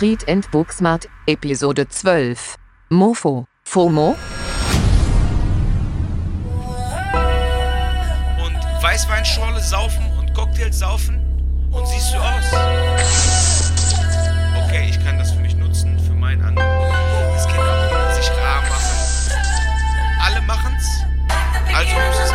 Street and Booksmart, Episode 12. Mofo, FOMO? Und Weißweinschorle saufen und Cocktails saufen und siehst du aus. Okay, ich kann das für mich nutzen, für meinen anderen. Das kann auch sich rar machen. Alle machen's, also muss es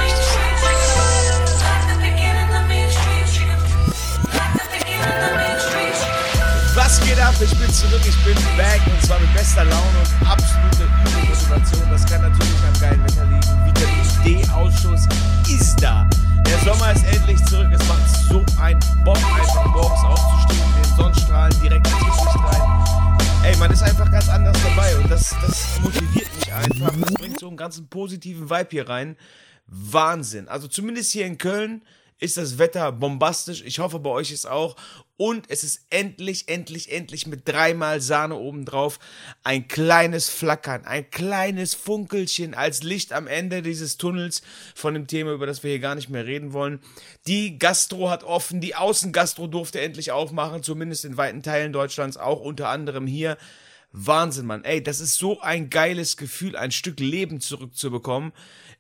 geht ab? Ich bin zurück, ich bin back und zwar mit bester Laune und absoluter Übermotivation. Das kann natürlich am geilen Wetter liegen. Vitamin D-Ausschuss ist da. Der Sommer ist endlich zurück. Es macht so einen Bock, einfach morgens aufzustehen, den Sonnenstrahlen direkt ins Gesicht rein. Ey, man ist einfach ganz anders dabei und das, das motiviert mich einfach. Das bringt so einen ganzen positiven Vibe hier rein. Wahnsinn. Also zumindest hier in Köln ist das Wetter bombastisch. Ich hoffe, bei euch ist auch. Und es ist endlich, endlich, endlich mit dreimal Sahne obendrauf ein kleines Flackern, ein kleines Funkelchen als Licht am Ende dieses Tunnels von dem Thema, über das wir hier gar nicht mehr reden wollen. Die Gastro hat offen, die Außengastro durfte endlich aufmachen, zumindest in weiten Teilen Deutschlands, auch unter anderem hier. Wahnsinn, Mann. Ey, das ist so ein geiles Gefühl, ein Stück Leben zurückzubekommen.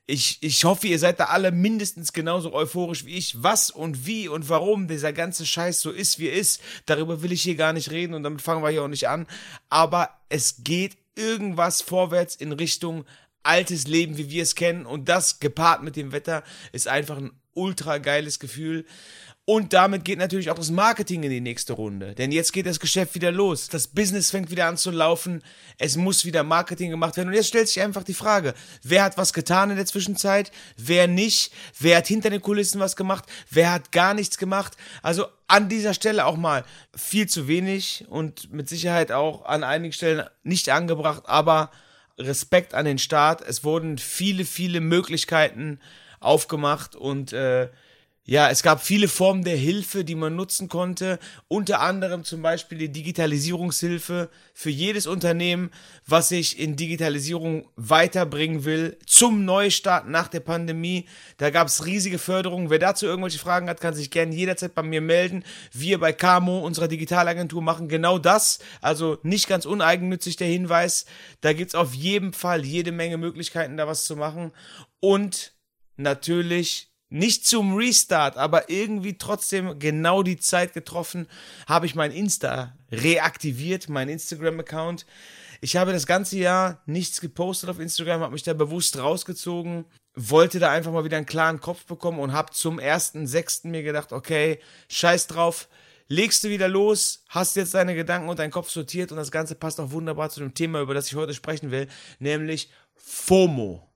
Ich, ich hoffe, ihr seid da alle mindestens genauso euphorisch wie ich. Was und wie und warum dieser ganze Scheiß so ist, wie er ist, darüber will ich hier gar nicht reden und damit fangen wir hier auch nicht an. Aber es geht irgendwas vorwärts in Richtung altes Leben, wie wir es kennen. Und das gepaart mit dem Wetter ist einfach ein ultra geiles Gefühl. Und damit geht natürlich auch das Marketing in die nächste Runde. Denn jetzt geht das Geschäft wieder los. Das Business fängt wieder an zu laufen. Es muss wieder Marketing gemacht werden. Und jetzt stellt sich einfach die Frage, wer hat was getan in der Zwischenzeit? Wer nicht? Wer hat hinter den Kulissen was gemacht? Wer hat gar nichts gemacht? Also an dieser Stelle auch mal viel zu wenig und mit Sicherheit auch an einigen Stellen nicht angebracht. Aber Respekt an den Staat. Es wurden viele, viele Möglichkeiten aufgemacht und äh, ja, es gab viele Formen der Hilfe, die man nutzen konnte. Unter anderem zum Beispiel die Digitalisierungshilfe für jedes Unternehmen, was sich in Digitalisierung weiterbringen will, zum Neustart nach der Pandemie. Da gab es riesige Förderungen. Wer dazu irgendwelche Fragen hat, kann sich gerne jederzeit bei mir melden. Wir bei Camo, unserer Digitalagentur, machen genau das. Also nicht ganz uneigennützig der Hinweis. Da gibt's auf jeden Fall jede Menge Möglichkeiten, da was zu machen. Und natürlich nicht zum Restart, aber irgendwie trotzdem genau die Zeit getroffen, habe ich mein Insta reaktiviert, mein Instagram-Account. Ich habe das ganze Jahr nichts gepostet auf Instagram, habe mich da bewusst rausgezogen, wollte da einfach mal wieder einen klaren Kopf bekommen und habe zum 1.6. mir gedacht, okay, scheiß drauf, legst du wieder los, hast jetzt deine Gedanken und deinen Kopf sortiert und das Ganze passt auch wunderbar zu dem Thema, über das ich heute sprechen will, nämlich FOMO.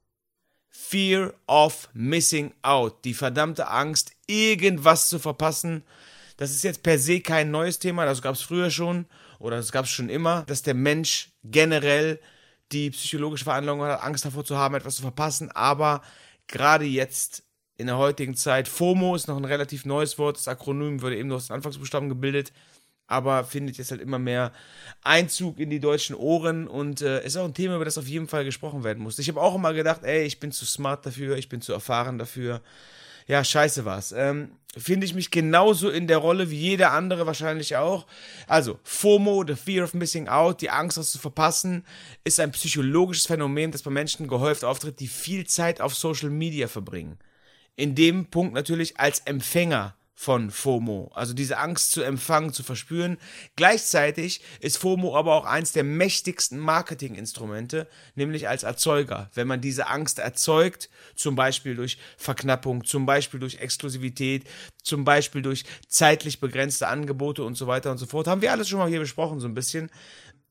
Fear of Missing Out. Die verdammte Angst, irgendwas zu verpassen. Das ist jetzt per se kein neues Thema, das gab es früher schon oder das gab es schon immer, dass der Mensch generell die psychologische Veranlagung hat, Angst davor zu haben, etwas zu verpassen. Aber gerade jetzt in der heutigen Zeit, FOMO ist noch ein relativ neues Wort, das Akronym wurde eben aus den Anfangsbuchstaben gebildet aber findet jetzt halt immer mehr Einzug in die deutschen Ohren und äh, ist auch ein Thema, über das auf jeden Fall gesprochen werden muss. Ich habe auch immer gedacht, ey, ich bin zu smart dafür, ich bin zu erfahren dafür. Ja, scheiße war's. Ähm, Finde ich mich genauso in der Rolle wie jeder andere wahrscheinlich auch. Also, FOMO, the fear of missing out, die Angst, was zu verpassen, ist ein psychologisches Phänomen, das bei Menschen gehäuft auftritt, die viel Zeit auf Social Media verbringen. In dem Punkt natürlich als Empfänger von FOMO, also diese Angst zu empfangen, zu verspüren. Gleichzeitig ist FOMO aber auch eins der mächtigsten Marketinginstrumente, nämlich als Erzeuger. Wenn man diese Angst erzeugt, zum Beispiel durch Verknappung, zum Beispiel durch Exklusivität, zum Beispiel durch zeitlich begrenzte Angebote und so weiter und so fort, haben wir alles schon mal hier besprochen, so ein bisschen.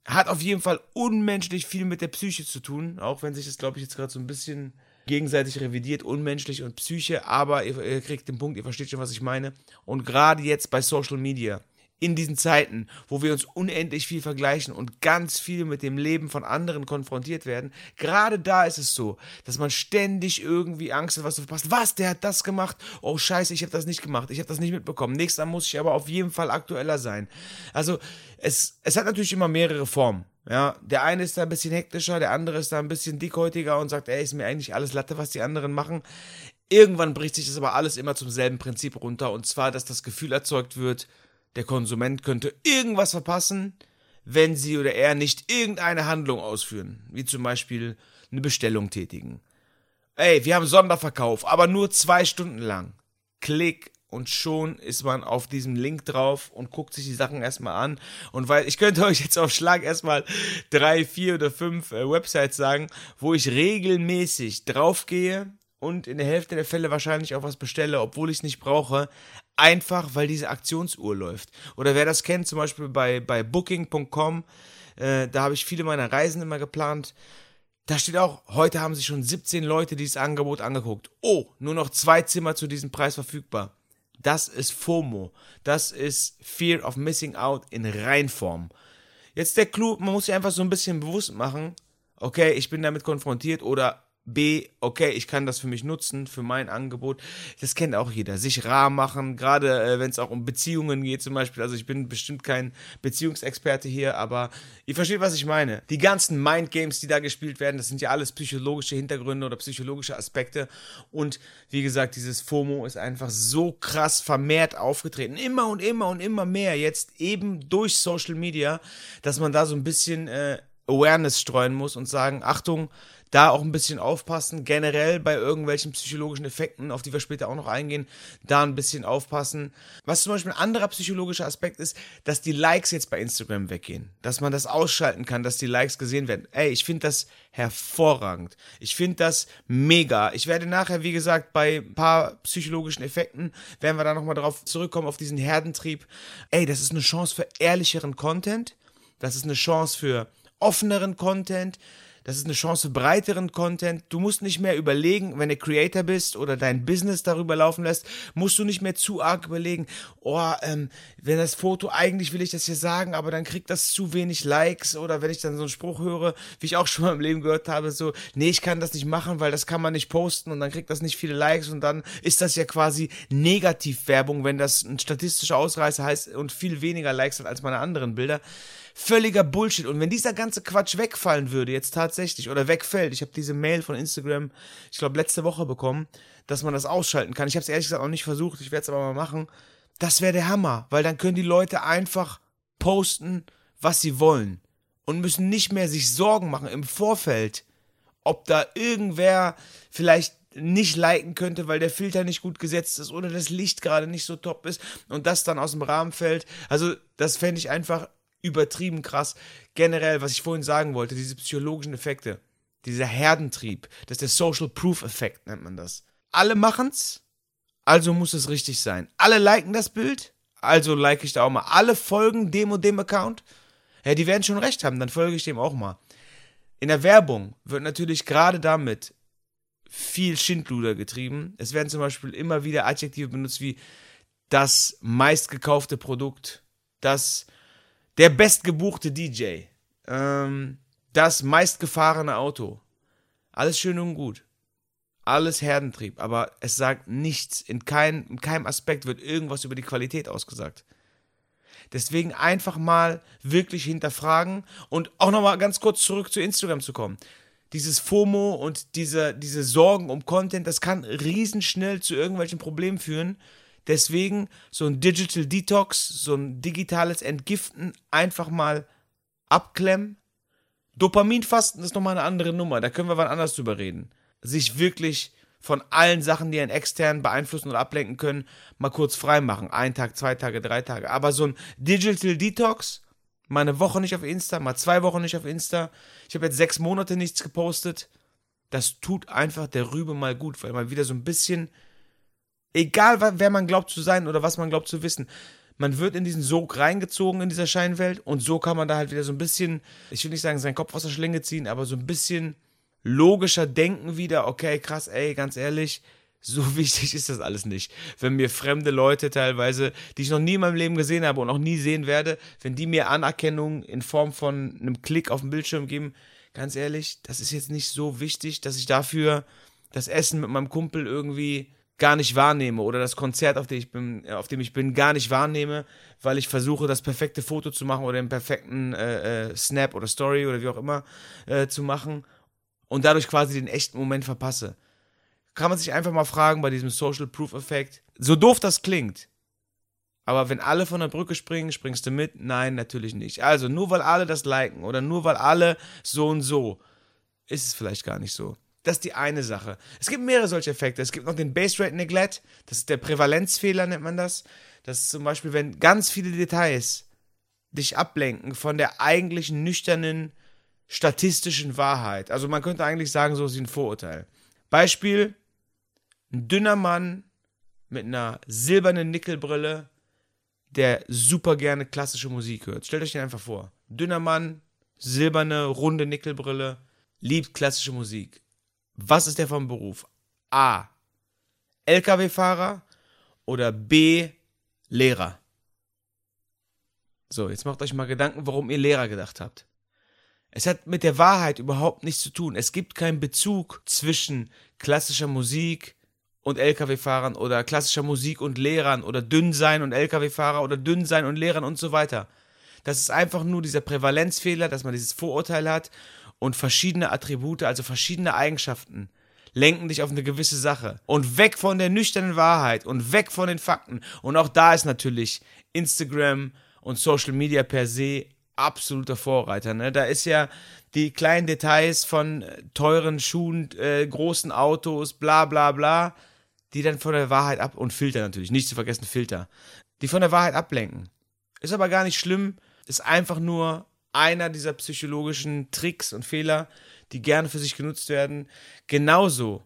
Hat auf jeden Fall unmenschlich viel mit der Psyche zu tun, auch wenn sich das, glaube ich, jetzt gerade so ein bisschen gegenseitig revidiert, unmenschlich und Psyche, aber ihr, ihr kriegt den Punkt, ihr versteht schon, was ich meine. Und gerade jetzt bei Social Media, in diesen Zeiten, wo wir uns unendlich viel vergleichen und ganz viel mit dem Leben von anderen konfrontiert werden, gerade da ist es so, dass man ständig irgendwie Angst hat, was zu verpassen. Was, der hat das gemacht? Oh scheiße, ich habe das nicht gemacht, ich habe das nicht mitbekommen. Nächstes muss ich aber auf jeden Fall aktueller sein. Also es, es hat natürlich immer mehrere Formen. Ja, der eine ist da ein bisschen hektischer, der andere ist da ein bisschen dickhäutiger und sagt, ey, ist mir eigentlich alles Latte, was die anderen machen. Irgendwann bricht sich das aber alles immer zum selben Prinzip runter und zwar, dass das Gefühl erzeugt wird, der Konsument könnte irgendwas verpassen, wenn sie oder er nicht irgendeine Handlung ausführen, wie zum Beispiel eine Bestellung tätigen. Ey, wir haben Sonderverkauf, aber nur zwei Stunden lang. Klick und schon ist man auf diesem Link drauf und guckt sich die Sachen erstmal an. Und weil ich könnte euch jetzt auf Schlag erstmal drei, vier oder fünf äh, Websites sagen, wo ich regelmäßig draufgehe und in der Hälfte der Fälle wahrscheinlich auch was bestelle, obwohl ich es nicht brauche, einfach weil diese Aktionsuhr läuft. Oder wer das kennt, zum Beispiel bei, bei booking.com, äh, da habe ich viele meiner Reisen immer geplant. Da steht auch, heute haben sich schon 17 Leute dieses Angebot angeguckt. Oh, nur noch zwei Zimmer zu diesem Preis verfügbar. Das ist FOMO. Das ist Fear of Missing Out in Reinform. Jetzt der Clou, man muss sich einfach so ein bisschen bewusst machen, okay, ich bin damit konfrontiert oder B, okay, ich kann das für mich nutzen, für mein Angebot. Das kennt auch jeder. Sich rar machen, gerade äh, wenn es auch um Beziehungen geht zum Beispiel. Also ich bin bestimmt kein Beziehungsexperte hier, aber ihr versteht, was ich meine. Die ganzen Mindgames, die da gespielt werden, das sind ja alles psychologische Hintergründe oder psychologische Aspekte. Und wie gesagt, dieses FOMO ist einfach so krass vermehrt aufgetreten. Immer und immer und immer mehr. Jetzt eben durch Social Media, dass man da so ein bisschen äh, Awareness streuen muss und sagen, Achtung, da auch ein bisschen aufpassen. Generell bei irgendwelchen psychologischen Effekten, auf die wir später auch noch eingehen, da ein bisschen aufpassen. Was zum Beispiel ein anderer psychologischer Aspekt ist, dass die Likes jetzt bei Instagram weggehen. Dass man das ausschalten kann, dass die Likes gesehen werden. Ey, ich finde das hervorragend. Ich finde das mega. Ich werde nachher, wie gesagt, bei ein paar psychologischen Effekten, werden wir da nochmal drauf zurückkommen, auf diesen Herdentrieb. Ey, das ist eine Chance für ehrlicheren Content. Das ist eine Chance für offeneren Content. Das ist eine Chance für breiteren Content. Du musst nicht mehr überlegen, wenn du Creator bist oder dein Business darüber laufen lässt, musst du nicht mehr zu arg überlegen, oh, ähm, wenn das Foto, eigentlich will ich das hier sagen, aber dann kriegt das zu wenig Likes oder wenn ich dann so einen Spruch höre, wie ich auch schon mal im Leben gehört habe, so, nee, ich kann das nicht machen, weil das kann man nicht posten und dann kriegt das nicht viele Likes und dann ist das ja quasi Negativwerbung, wenn das ein statistischer Ausreißer heißt und viel weniger Likes hat als meine anderen Bilder völliger Bullshit. Und wenn dieser ganze Quatsch wegfallen würde, jetzt tatsächlich, oder wegfällt, ich habe diese Mail von Instagram, ich glaube, letzte Woche bekommen, dass man das ausschalten kann. Ich habe es ehrlich gesagt auch nicht versucht, ich werde es aber mal machen. Das wäre der Hammer, weil dann können die Leute einfach posten, was sie wollen. Und müssen nicht mehr sich Sorgen machen im Vorfeld, ob da irgendwer vielleicht nicht liken könnte, weil der Filter nicht gut gesetzt ist oder das Licht gerade nicht so top ist und das dann aus dem Rahmen fällt. Also das fände ich einfach übertrieben krass. Generell, was ich vorhin sagen wollte, diese psychologischen Effekte, dieser Herdentrieb, das ist der Social Proof Effekt, nennt man das. Alle machen's, also muss es richtig sein. Alle liken das Bild, also like ich da auch mal. Alle folgen dem und dem Account. Ja, die werden schon recht haben, dann folge ich dem auch mal. In der Werbung wird natürlich gerade damit viel Schindluder getrieben. Es werden zum Beispiel immer wieder Adjektive benutzt wie das meistgekaufte Produkt, das der bestgebuchte DJ. Ähm, das meistgefahrene Auto. Alles schön und gut. Alles Herdentrieb. Aber es sagt nichts. In, kein, in keinem Aspekt wird irgendwas über die Qualität ausgesagt. Deswegen einfach mal wirklich hinterfragen und auch nochmal ganz kurz zurück zu Instagram zu kommen. Dieses FOMO und diese, diese Sorgen um Content, das kann riesenschnell zu irgendwelchen Problemen führen, Deswegen so ein Digital Detox, so ein digitales Entgiften einfach mal abklemmen. Dopaminfasten ist nochmal eine andere Nummer, da können wir wann anders drüber reden. Sich wirklich von allen Sachen, die einen extern beeinflussen oder ablenken können, mal kurz frei machen. Ein Tag, zwei Tage, drei Tage. Aber so ein Digital Detox, mal eine Woche nicht auf Insta, mal zwei Wochen nicht auf Insta. Ich habe jetzt sechs Monate nichts gepostet. Das tut einfach der Rübe mal gut, weil man wieder so ein bisschen Egal, wer man glaubt zu sein oder was man glaubt zu wissen. Man wird in diesen Sog reingezogen in dieser Scheinwelt und so kann man da halt wieder so ein bisschen, ich will nicht sagen, seinen Kopf aus der Schlinge ziehen, aber so ein bisschen logischer denken wieder. Okay, krass, ey, ganz ehrlich, so wichtig ist das alles nicht. Wenn mir fremde Leute teilweise, die ich noch nie in meinem Leben gesehen habe und auch nie sehen werde, wenn die mir Anerkennung in Form von einem Klick auf dem Bildschirm geben, ganz ehrlich, das ist jetzt nicht so wichtig, dass ich dafür das Essen mit meinem Kumpel irgendwie gar nicht wahrnehme oder das Konzert, auf dem ich bin, äh, auf dem ich bin, gar nicht wahrnehme, weil ich versuche, das perfekte Foto zu machen oder den perfekten äh, äh, Snap oder Story oder wie auch immer äh, zu machen und dadurch quasi den echten Moment verpasse. Kann man sich einfach mal fragen bei diesem Social Proof Effekt, so doof das klingt, Aber wenn alle von der Brücke springen, springst du mit? Nein, natürlich nicht. Also nur weil alle das liken oder nur weil alle so und so, ist es vielleicht gar nicht so. Das ist die eine Sache. Es gibt mehrere solche Effekte. Es gibt noch den Base Rate Neglect. Das ist der Prävalenzfehler, nennt man das. Das ist zum Beispiel, wenn ganz viele Details dich ablenken von der eigentlichen nüchternen statistischen Wahrheit. Also man könnte eigentlich sagen, so ist ein Vorurteil. Beispiel, ein dünner Mann mit einer silbernen Nickelbrille, der super gerne klassische Musik hört. Stellt euch den einfach vor. Dünner Mann, silberne, runde Nickelbrille, liebt klassische Musik. Was ist der vom Beruf? A. LKW-Fahrer oder B. Lehrer. So, jetzt macht euch mal Gedanken, warum ihr Lehrer gedacht habt. Es hat mit der Wahrheit überhaupt nichts zu tun. Es gibt keinen Bezug zwischen klassischer Musik und Lkw-Fahrern oder klassischer Musik und Lehrern oder Dünnsein und Lkw-Fahrer oder Dünnsein und Lehrern und so weiter. Das ist einfach nur dieser Prävalenzfehler, dass man dieses Vorurteil hat und verschiedene Attribute, also verschiedene Eigenschaften lenken dich auf eine gewisse Sache und weg von der nüchternen Wahrheit und weg von den Fakten. Und auch da ist natürlich Instagram und Social Media per se absoluter Vorreiter. Ne? Da ist ja die kleinen Details von äh, teuren Schuhen, äh, großen Autos, bla bla bla, die dann von der Wahrheit ab und Filter natürlich, nicht zu vergessen Filter, die von der Wahrheit ablenken. Ist aber gar nicht schlimm, ist einfach nur einer dieser psychologischen Tricks und Fehler, die gerne für sich genutzt werden. Genauso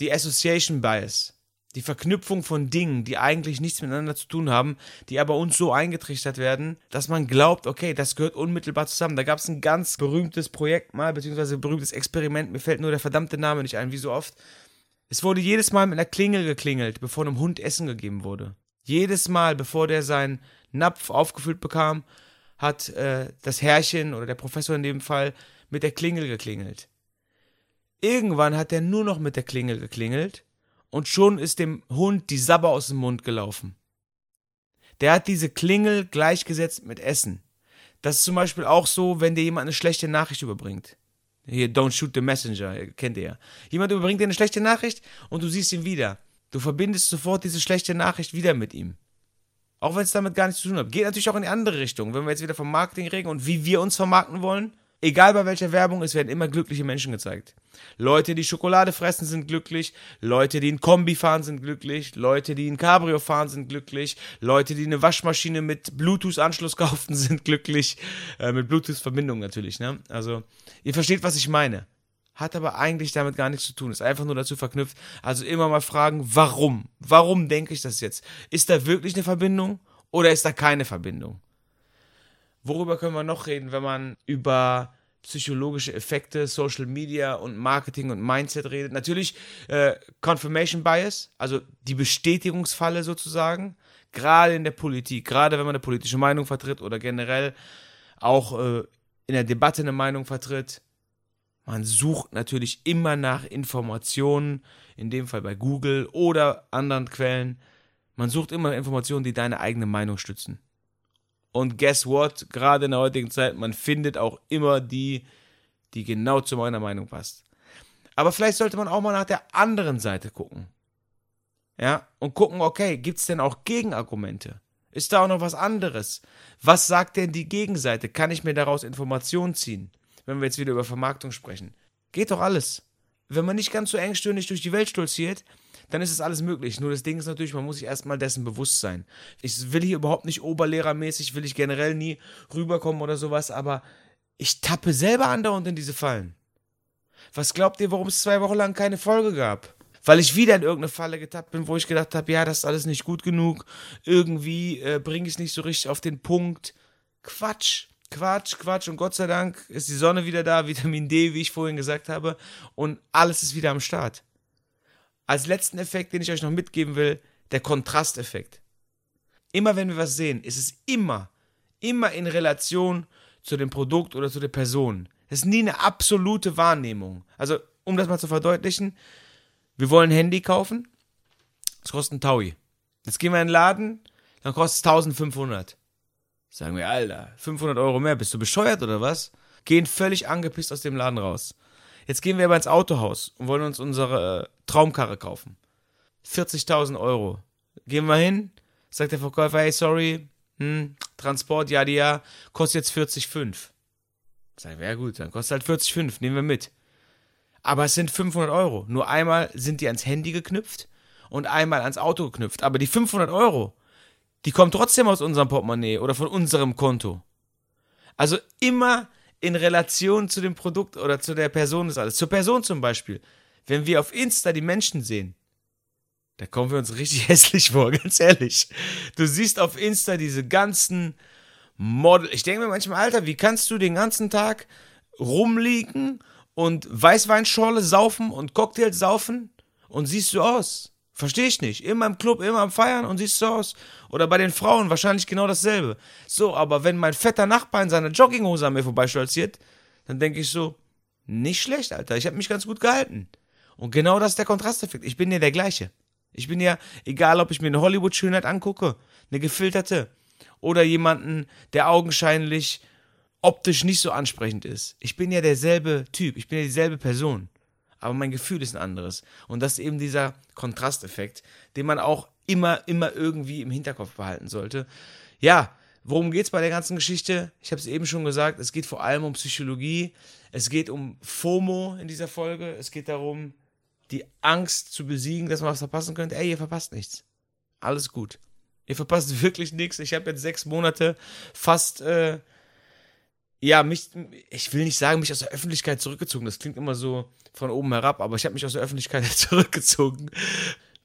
die Association Bias die Verknüpfung von Dingen, die eigentlich nichts miteinander zu tun haben, die aber uns so eingetrichtert werden, dass man glaubt, okay, das gehört unmittelbar zusammen. Da gab es ein ganz berühmtes Projekt mal, beziehungsweise berühmtes Experiment, mir fällt nur der verdammte Name nicht ein, wie so oft. Es wurde jedes Mal mit einer Klingel geklingelt, bevor einem Hund Essen gegeben wurde. Jedes Mal, bevor der seinen Napf aufgefüllt bekam, hat äh, das Herrchen oder der Professor in dem Fall mit der Klingel geklingelt. Irgendwann hat er nur noch mit der Klingel geklingelt und schon ist dem Hund die Sabber aus dem Mund gelaufen. Der hat diese Klingel gleichgesetzt mit Essen. Das ist zum Beispiel auch so, wenn dir jemand eine schlechte Nachricht überbringt. Hier, don't shoot the messenger, kennt ihr ja. Jemand überbringt dir eine schlechte Nachricht und du siehst ihn wieder. Du verbindest sofort diese schlechte Nachricht wieder mit ihm. Auch wenn es damit gar nichts zu tun hat. Geht natürlich auch in die andere Richtung. Wenn wir jetzt wieder vom Marketing reden und wie wir uns vermarkten wollen, Egal bei welcher Werbung, es werden immer glückliche Menschen gezeigt. Leute, die Schokolade fressen, sind glücklich. Leute, die ein Kombi fahren, sind glücklich. Leute, die ein Cabrio fahren, sind glücklich. Leute, die eine Waschmaschine mit Bluetooth-Anschluss kaufen, sind glücklich. Äh, mit Bluetooth-Verbindung natürlich, ne? Also, ihr versteht, was ich meine. Hat aber eigentlich damit gar nichts zu tun. Ist einfach nur dazu verknüpft. Also immer mal fragen, warum? Warum denke ich das jetzt? Ist da wirklich eine Verbindung oder ist da keine Verbindung? Worüber können wir noch reden, wenn man über psychologische Effekte, Social Media und Marketing und Mindset redet? Natürlich äh, Confirmation Bias, also die Bestätigungsfalle sozusagen, gerade in der Politik, gerade wenn man eine politische Meinung vertritt oder generell auch äh, in der Debatte eine Meinung vertritt. Man sucht natürlich immer nach Informationen, in dem Fall bei Google oder anderen Quellen. Man sucht immer Informationen, die deine eigene Meinung stützen. Und guess what? Gerade in der heutigen Zeit, man findet auch immer die, die genau zu meiner Meinung passt. Aber vielleicht sollte man auch mal nach der anderen Seite gucken. Ja, und gucken, okay, gibt es denn auch Gegenargumente? Ist da auch noch was anderes? Was sagt denn die Gegenseite? Kann ich mir daraus Informationen ziehen? Wenn wir jetzt wieder über Vermarktung sprechen. Geht doch alles. Wenn man nicht ganz so engstirnig durch die Welt stolziert, dann ist es alles möglich. Nur das Ding ist natürlich, man muss sich erstmal dessen bewusst sein. Ich will hier überhaupt nicht oberlehrermäßig, will ich generell nie rüberkommen oder sowas, aber ich tappe selber andauernd in diese Fallen. Was glaubt ihr, warum es zwei Wochen lang keine Folge gab? Weil ich wieder in irgendeine Falle getappt bin, wo ich gedacht habe, ja, das ist alles nicht gut genug. Irgendwie äh, bringe ich es nicht so richtig auf den Punkt. Quatsch. Quatsch, Quatsch und Gott sei Dank ist die Sonne wieder da, Vitamin D, wie ich vorhin gesagt habe, und alles ist wieder am Start als letzten Effekt, den ich euch noch mitgeben will, der Kontrasteffekt. Immer wenn wir was sehen, ist es immer, immer in Relation zu dem Produkt oder zu der Person. Es ist nie eine absolute Wahrnehmung. Also, um das mal zu verdeutlichen, wir wollen ein Handy kaufen, es kostet ein Taui. Jetzt gehen wir in den Laden, dann kostet es 1500. Sagen wir, Alter, 500 Euro mehr, bist du bescheuert oder was? Gehen völlig angepisst aus dem Laden raus. Jetzt gehen wir aber ins Autohaus und wollen uns unsere äh, Traumkarre kaufen. 40.000 Euro. Gehen wir hin, sagt der Verkäufer, hey, sorry, hm, Transport, ja, die ja, kostet jetzt 40,5. Sag ich, ja gut, dann kostet halt 40,5, nehmen wir mit. Aber es sind 500 Euro. Nur einmal sind die ans Handy geknüpft und einmal ans Auto geknüpft. Aber die 500 Euro, die kommen trotzdem aus unserem Portemonnaie oder von unserem Konto. Also immer in Relation zu dem Produkt oder zu der Person ist alles. Zur Person zum Beispiel. Wenn wir auf Insta die Menschen sehen, da kommen wir uns richtig hässlich vor, ganz ehrlich. Du siehst auf Insta diese ganzen Model. Ich denke mir manchmal, Alter, wie kannst du den ganzen Tag rumliegen und Weißweinschorle saufen und Cocktails saufen und siehst du aus? Verstehe ich nicht. Immer im Club, immer am Feiern und siehst so aus. Oder bei den Frauen wahrscheinlich genau dasselbe. So, aber wenn mein fetter Nachbar in seiner Jogginghose an mir vorbeistolziert, dann denke ich so, nicht schlecht, Alter. Ich habe mich ganz gut gehalten. Und genau das ist der Kontrasteffekt. Ich bin ja der gleiche. Ich bin ja, egal ob ich mir eine Hollywood-Schönheit angucke, eine gefilterte, oder jemanden, der augenscheinlich optisch nicht so ansprechend ist. Ich bin ja derselbe Typ, ich bin ja dieselbe Person aber mein Gefühl ist ein anderes. Und das ist eben dieser Kontrasteffekt, den man auch immer, immer irgendwie im Hinterkopf behalten sollte. Ja, worum geht es bei der ganzen Geschichte? Ich habe es eben schon gesagt, es geht vor allem um Psychologie, es geht um FOMO in dieser Folge, es geht darum, die Angst zu besiegen, dass man was verpassen könnte. Ey, ihr verpasst nichts. Alles gut. Ihr verpasst wirklich nichts. Ich habe jetzt sechs Monate fast äh, ja, mich, ich will nicht sagen, mich aus der Öffentlichkeit zurückgezogen. Das klingt immer so von oben herab, aber ich habe mich aus der Öffentlichkeit zurückgezogen.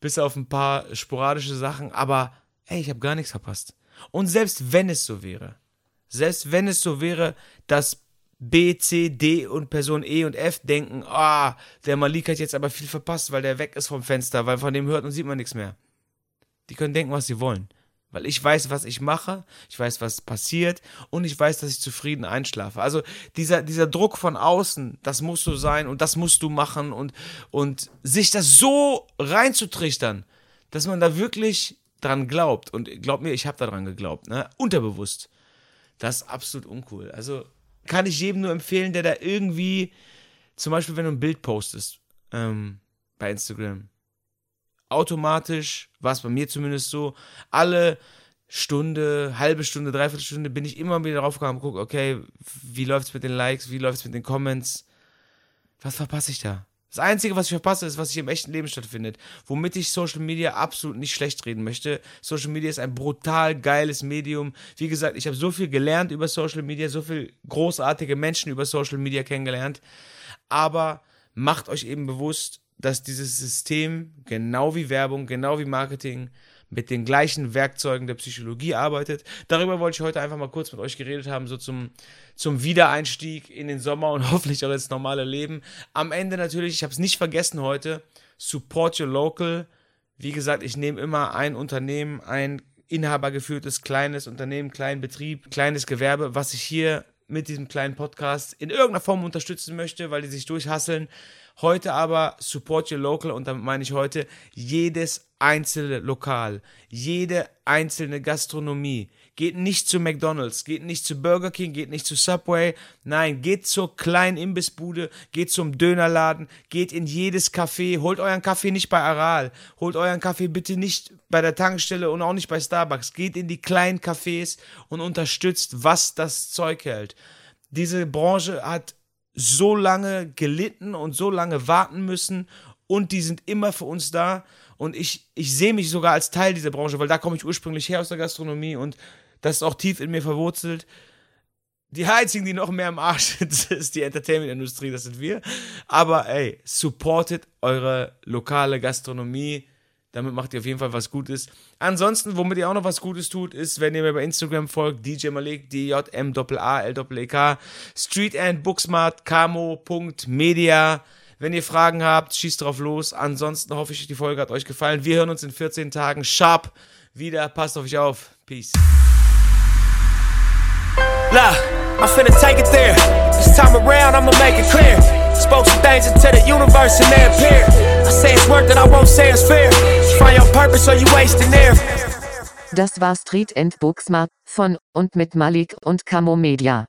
Bis auf ein paar sporadische Sachen. Aber, ey, ich habe gar nichts verpasst. Und selbst wenn es so wäre, selbst wenn es so wäre, dass B, C, D und Person E und F denken, ah, der Malik hat jetzt aber viel verpasst, weil der weg ist vom Fenster, weil von dem hört und sieht man nichts mehr. Die können denken, was sie wollen. Weil ich weiß, was ich mache, ich weiß, was passiert und ich weiß, dass ich zufrieden einschlafe. Also dieser, dieser Druck von außen, das musst du sein und das musst du machen und, und sich das so reinzutrichtern, dass man da wirklich dran glaubt. Und glaub mir, ich habe daran geglaubt, ne? Unterbewusst. Das ist absolut uncool. Also kann ich jedem nur empfehlen, der da irgendwie, zum Beispiel, wenn du ein Bild postest ähm, bei Instagram, automatisch, war es bei mir zumindest so, alle Stunde, halbe Stunde, dreiviertel Stunde bin ich immer wieder drauf gekommen, guck, okay, wie läuft's mit den Likes, wie läuft's mit den Comments? Was verpasse ich da? Das Einzige, was ich verpasse, ist, was sich im echten Leben stattfindet. Womit ich Social Media absolut nicht schlecht reden möchte. Social Media ist ein brutal geiles Medium. Wie gesagt, ich habe so viel gelernt über Social Media, so viel großartige Menschen über Social Media kennengelernt. Aber macht euch eben bewusst, dass dieses System, genau wie Werbung, genau wie Marketing, mit den gleichen Werkzeugen der Psychologie arbeitet. Darüber wollte ich heute einfach mal kurz mit euch geredet haben, so zum, zum Wiedereinstieg in den Sommer und hoffentlich auch ins normale Leben. Am Ende natürlich, ich habe es nicht vergessen heute, support your local. Wie gesagt, ich nehme immer ein Unternehmen, ein inhabergeführtes kleines Unternehmen, kleinen Betrieb, kleines Gewerbe, was ich hier mit diesem kleinen Podcast in irgendeiner Form unterstützen möchte, weil die sich durchhasseln. Heute aber support your local und damit meine ich heute jedes einzelne Lokal, jede einzelne Gastronomie. Geht nicht zu McDonald's, geht nicht zu Burger King, geht nicht zu Subway. Nein, geht zur kleinen Imbissbude, geht zum Dönerladen, geht in jedes Café, holt euren Kaffee nicht bei Aral, holt euren Kaffee bitte nicht bei der Tankstelle und auch nicht bei Starbucks. Geht in die kleinen Cafés und unterstützt, was das Zeug hält. Diese Branche hat so lange gelitten und so lange warten müssen und die sind immer für uns da und ich, ich sehe mich sogar als Teil dieser Branche, weil da komme ich ursprünglich her aus der Gastronomie und das ist auch tief in mir verwurzelt. Die einzigen, die noch mehr im Arsch sind, ist die Entertainment-Industrie, das sind wir. Aber ey, supportet eure lokale Gastronomie damit macht ihr auf jeden Fall was Gutes. Ansonsten, womit ihr auch noch was Gutes tut, ist, wenn ihr mir bei Instagram folgt, DJ Malik, D-J-M-A-L-L-K, Street and Booksmart, Camo.media. Wenn ihr Fragen habt, schießt drauf los. Ansonsten hoffe ich, die Folge hat euch gefallen. Wir hören uns in 14 Tagen sharp wieder. Passt auf euch auf. Peace. Look, I'm finna take it there. This time around, I'ma make it clear. Spoke some things into the universe and they appear. I say it's work that I won't say it's fair. Find your purpose or you wasting there. Das war Street and Booksmart von und mit Malik und Camo Media.